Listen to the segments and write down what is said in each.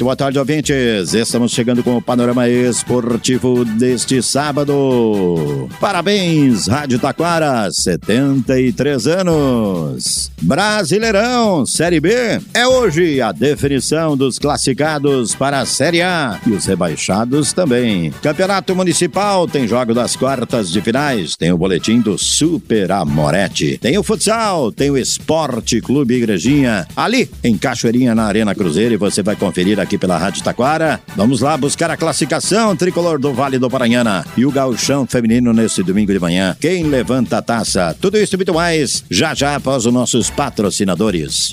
Muito boa tarde, ouvintes. Estamos chegando com o panorama esportivo deste sábado. Parabéns, Rádio Taquara, 73 anos. Brasileirão, Série B. É hoje a definição dos classificados para a Série A e os rebaixados também. Campeonato Municipal tem jogo das quartas de finais, tem o boletim do Super Amorete. Tem o futsal, tem o Esporte Clube Igrejinha, ali em Cachoeirinha, na Arena Cruzeiro, e você vai conferir aqui aqui pela Rádio Taquara. Vamos lá buscar a classificação tricolor do Vale do Paranhana e o gauchão feminino nesse domingo de manhã. Quem levanta a taça? Tudo isso e muito mais já já após os nossos patrocinadores.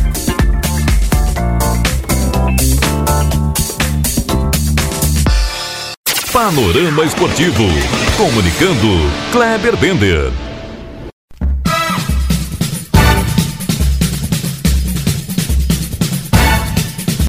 Panorama Esportivo. Comunicando, Kleber Bender.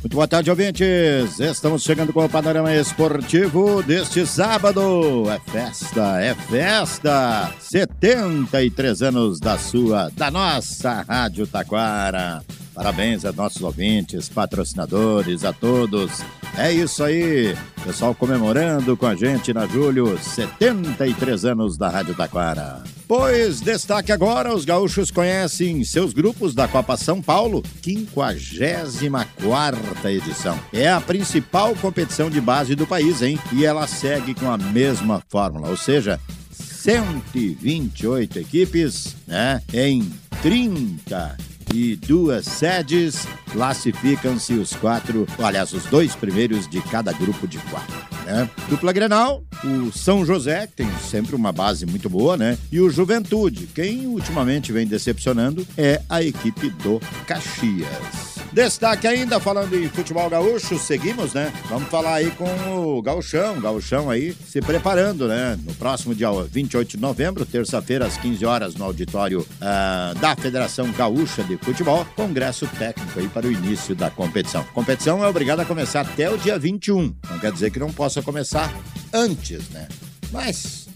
Muito boa tarde, ouvintes. Estamos chegando com o panorama esportivo deste sábado. É festa, é festa. 73 anos da sua, da nossa Rádio Taquara. Parabéns a nossos ouvintes, patrocinadores, a todos. É isso aí, pessoal comemorando com a gente na Julho, 73 anos da Rádio Taquara. Pois destaque agora, os gaúchos conhecem seus grupos da Copa São Paulo, 54 edição. É a principal competição de base do país, hein? E ela segue com a mesma fórmula, ou seja, 128 equipes, né? Em 30 e duas sedes, classificam-se os quatro, aliás, os dois primeiros de cada grupo de quatro. Né? Dupla Grenal, o São José, que tem sempre uma base muito boa, né? E o Juventude, quem ultimamente vem decepcionando é a equipe do Caxias. Destaque ainda, falando em futebol gaúcho, seguimos, né? Vamos falar aí com o Gauchão, Gauchão aí se preparando, né? No próximo dia 28 de novembro, terça-feira, às 15 horas, no auditório uh, da Federação Gaúcha de Futebol, congresso técnico aí para o início da competição. Competição é obrigada a começar até o dia 21, não quer dizer que não possa começar antes, né? Mas,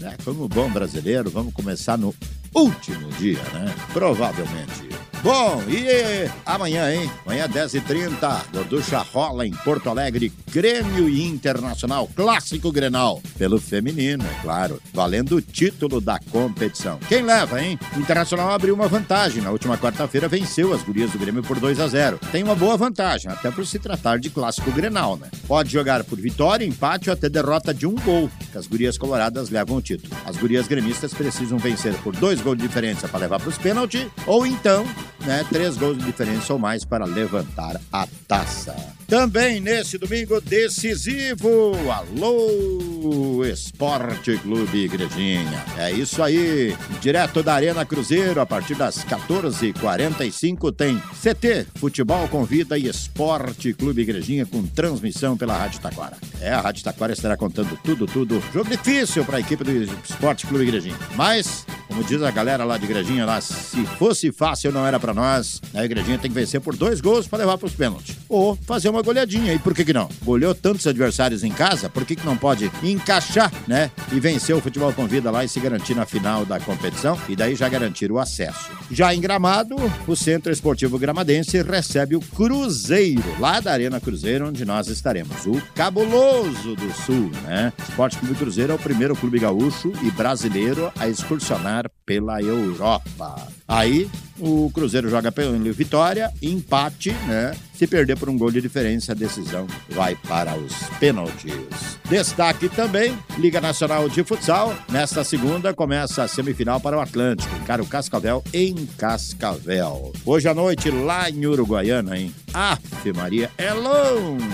né, como bom brasileiro, vamos começar no último dia, né? Provavelmente. Bom, e amanhã, hein? Amanhã, 10h30, Gorducha rola em Porto Alegre, Grêmio e Internacional, clássico Grenal, pelo feminino, é claro, valendo o título da competição. Quem leva, hein? Internacional abriu uma vantagem. Na última quarta-feira venceu as gurias do Grêmio por 2 a 0 Tem uma boa vantagem, até por se tratar de clássico Grenal, né? Pode jogar por vitória, empate ou até derrota de um gol, que as gurias coloradas levam o título. As gurias gremistas precisam vencer por dois gols de diferença para levar para os pênaltis, ou então né? Três gols de diferença ou mais para levantar a taça. Também nesse domingo decisivo, alô Esporte Clube Igrejinha. É isso aí, direto da Arena Cruzeiro, a partir das 14h45 tem CT, Futebol Convida e Esporte Clube Igrejinha com transmissão pela Rádio Taquara. É, a Rádio Taquara estará contando tudo, tudo. Jogo difícil para a equipe do Esporte Clube Igrejinha. Mas, como diz a galera lá de Igrejinha, lá, se fosse fácil não era para nós. A Igrejinha tem que vencer por dois gols para levar para os pênaltis. Ou fazer uma goleadinha. E por que, que não? Goleou tantos adversários em casa, por que, que não pode encaixar, né? E vencer o futebol com vida lá e se garantir na final da competição e daí já garantir o acesso. Já em Gramado, o Centro Esportivo Gramadense recebe o Cruzeiro, lá da Arena Cruzeiro, onde nós estaremos. O Cabuloso do Sul, né? Esporte Clube Cruzeiro é o primeiro clube gaúcho e brasileiro a excursionar pela Europa. Aí o Cruzeiro joga pelo Vitória, empate, né? Se perder por um gol de diferença, a decisão vai para os pênaltis. Destaque também, Liga Nacional de Futsal. Nesta segunda começa a semifinal para o Atlântico. Cara, o Cascavel em Cascavel. Hoje à noite, lá em Uruguaiana, hein? Afe Maria, é longe.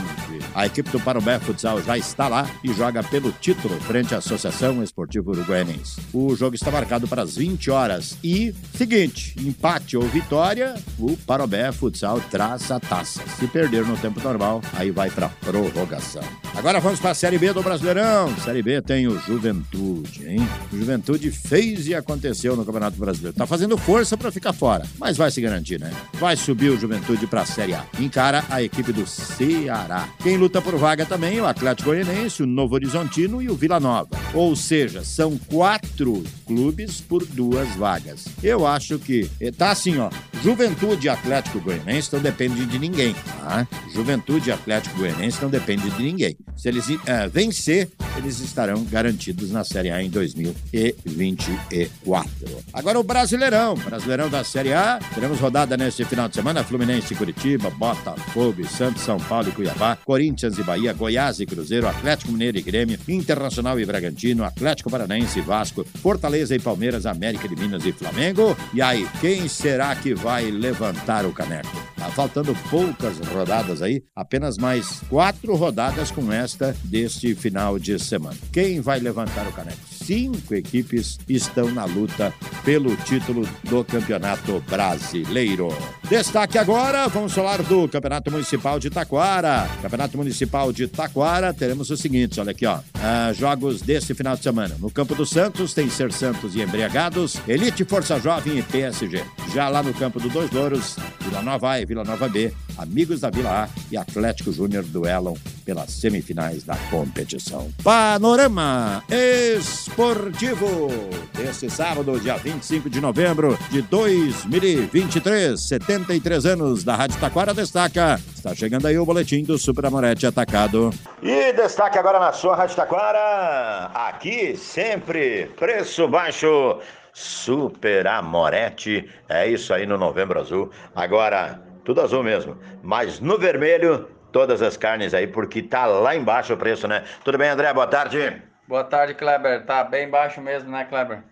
A equipe do Parobé Futsal já está lá e joga pelo título frente à Associação Esportiva Uruguaianense. O jogo está marcado para as 20 horas. E, seguinte, empate ou vitória, o Parobé Futsal traz a taça. Se perder no tempo normal, aí vai para prorrogação. Agora vamos para a Série B do Brasileirão. Série B tem o Juventude, hein? O Juventude fez e aconteceu no Campeonato Brasileiro. Tá fazendo força para ficar fora, mas vai se garantir, né? Vai subir o Juventude para a Série A. Encara a equipe do Ceará. Quem luta por vaga também, o Atlético Goianiense, o Novo Horizontino e o Vila Nova. Ou seja, são quatro clubes por duas vagas. Eu acho que tá assim, ó. Juventude e Atlético Goianiense não dependem de ninguém, tá? Juventude e Atlético Goianiense não dependem de ninguém. Se eles é, vencer, eles estarão garantidos na Série A em 2024. Agora o Brasileirão, Brasileirão da Série A. Teremos rodada neste final de semana: Fluminense e Curitiba, Botafogo, Santos, São Paulo e Cuiabá, Corinthians e Bahia, Goiás e Cruzeiro, Atlético Mineiro e Grêmio, Internacional e Bragantino, Atlético Paranaense e Vasco, Fortaleza e Palmeiras, América de Minas e Flamengo. E aí, quem será que vai levantar o caneco? Tá faltando poucas rodadas aí, apenas mais quatro rodadas com esta deste final de semana. Quem vai levantar o caneco? Cinco equipes estão na luta pelo título do Campeonato Brasileiro. Destaque agora, vamos falar do Campeonato Municipal de Taquara. Campeonato Municipal de Taquara, teremos o seguinte, olha aqui, ó. Ah, jogos deste final de semana. No Campo do Santos tem Ser Santos e Embriagados, Elite Força Jovem e PSG. Já lá no Campo do Dois Louros, Vila Nova A e Vila Nova B, Amigos da Vila A e Atlético Júnior duelam pelas semifinais da competição. Panorama Esportivo deste sábado, dia 25 de novembro de 2023, 73 anos da Rádio Taquara destaca. Está chegando aí o boletim do Super Amorete Atacado. E destaque agora na sua Rádio Taquara. Aqui sempre preço baixo. Super Amorete. É isso aí no Novembro Azul. Agora, tudo azul mesmo. Mas no vermelho, todas as carnes aí, porque tá lá embaixo o preço, né? Tudo bem, André? Boa tarde. Boa tarde, Kleber. Tá bem baixo mesmo, né, Kleber?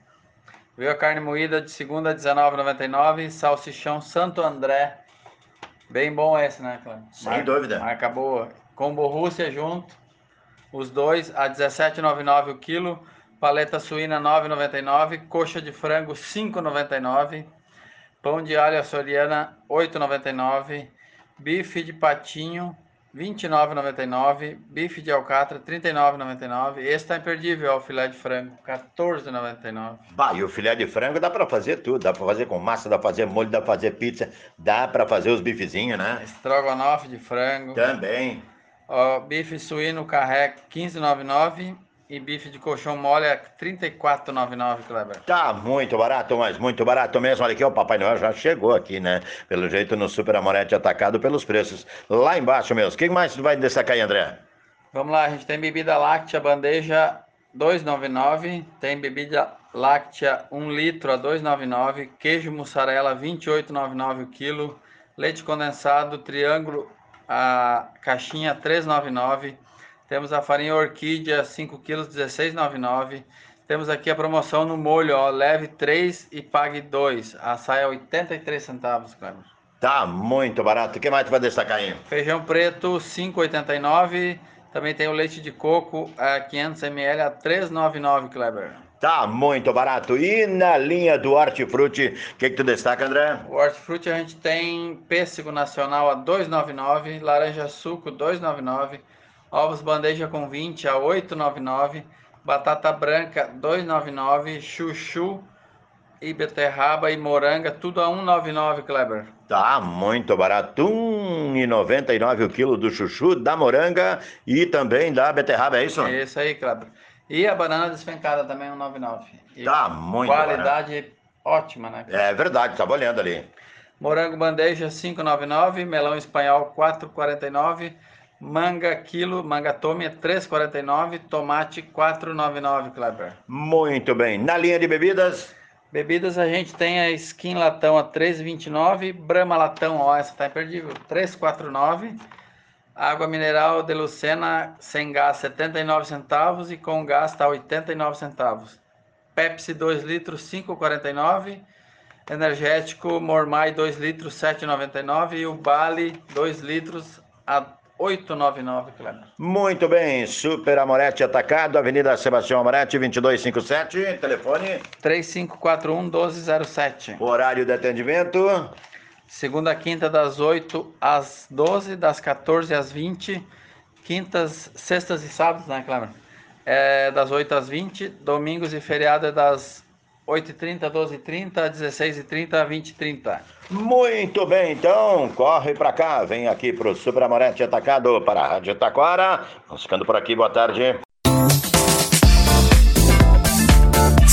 Viu a carne moída de segunda, R$19,99. Salsichão Santo André. Bem bom esse, né, Kleber? Sem Mar dúvida. Marca boa. Combo Rússia junto. Os dois a R$17,99 o quilo. Paleta suína 9,99. Coxa de frango 5,99. Pão de alho açoriana 8,99. Bife de patinho 29,99. Bife de alcatra 39,99. Esse tá imperdível, ó, o filé de frango 14,99. Bah, e o filé de frango dá para fazer tudo, dá para fazer com massa, dá para fazer molho, dá para fazer pizza, dá para fazer os bifezinhos, né? Estrogonofe de frango. Também. Ó, bife suíno carré 15,99 e bife de colchão mole é 34,99, Kleber. Tá muito barato, mas muito barato mesmo. Olha aqui, o Papai Noel já chegou aqui, né? Pelo jeito no Super Amorete atacado pelos preços. Lá embaixo mesmo. O que mais vai destacar aí, André? Vamos lá, a gente tem bebida láctea, bandeja 2,99. Tem bebida láctea 1 litro a 2,99. Queijo mussarela 28,99 o quilo. Leite condensado, triângulo, a caixinha 3,99. Temos a farinha orquídea 5 kg 16,99. Temos aqui a promoção no molho, ó, leve 3 e pague 2. A saia 83 centavos, Cleber. Tá muito barato. O que mais tu vai destacar aí? Feijão preto 5,89. Também tem o leite de coco a 500 ml a 3,99, Kleber. Tá muito barato. E na linha do hortifruti, o que, que tu destaca, André? O hortifruti a gente tem pêssego nacional a 2,99, laranja suco 2,99, ovos bandeja com 20 a 8,99, batata branca 2,99, chuchu e beterraba e moranga tudo a 1,99, Kleber. Tá muito barato. 1,99 o quilo do chuchu, da moranga e também da beterraba, é isso? É isso aí, Kleber. E a banana despencada também 1,99. E Tá muito Qualidade barato. ótima, né? É verdade, tava olhando ali. Morango bandeja 5,99, melão espanhol 4,49, manga quilo, manga tome 3,49, tomate 4,99, Kleber. Muito bem. Na linha de bebidas, Bebidas a gente tem a Skin Latão a 3,29, Brahma Latão, ó, essa tá imperdível, 3,49. Água mineral de Lucena sem gás 79 centavos e com gás tá 89 centavos. Pepsi 2 litros 5,49. Energético Mormai 2 litros 7,99 e o Bali 2 litros a 899, Cleber. Muito bem, Super Amorete Atacado, Avenida Sebastião Amorete, 2257, telefone 3541 1207. Horário de atendimento Segunda quinta das 8 às 12, das 14 às 20, quintas, sextas e sábados, né, Cleber? É das 8 às 20, domingos e feriado é das 8h30, 12h30, 16h30, 20h30. Muito bem, então, corre para cá, vem aqui para o Super Amorete Atacado para a Rádio Taquara. Vamos ficando por aqui, boa tarde.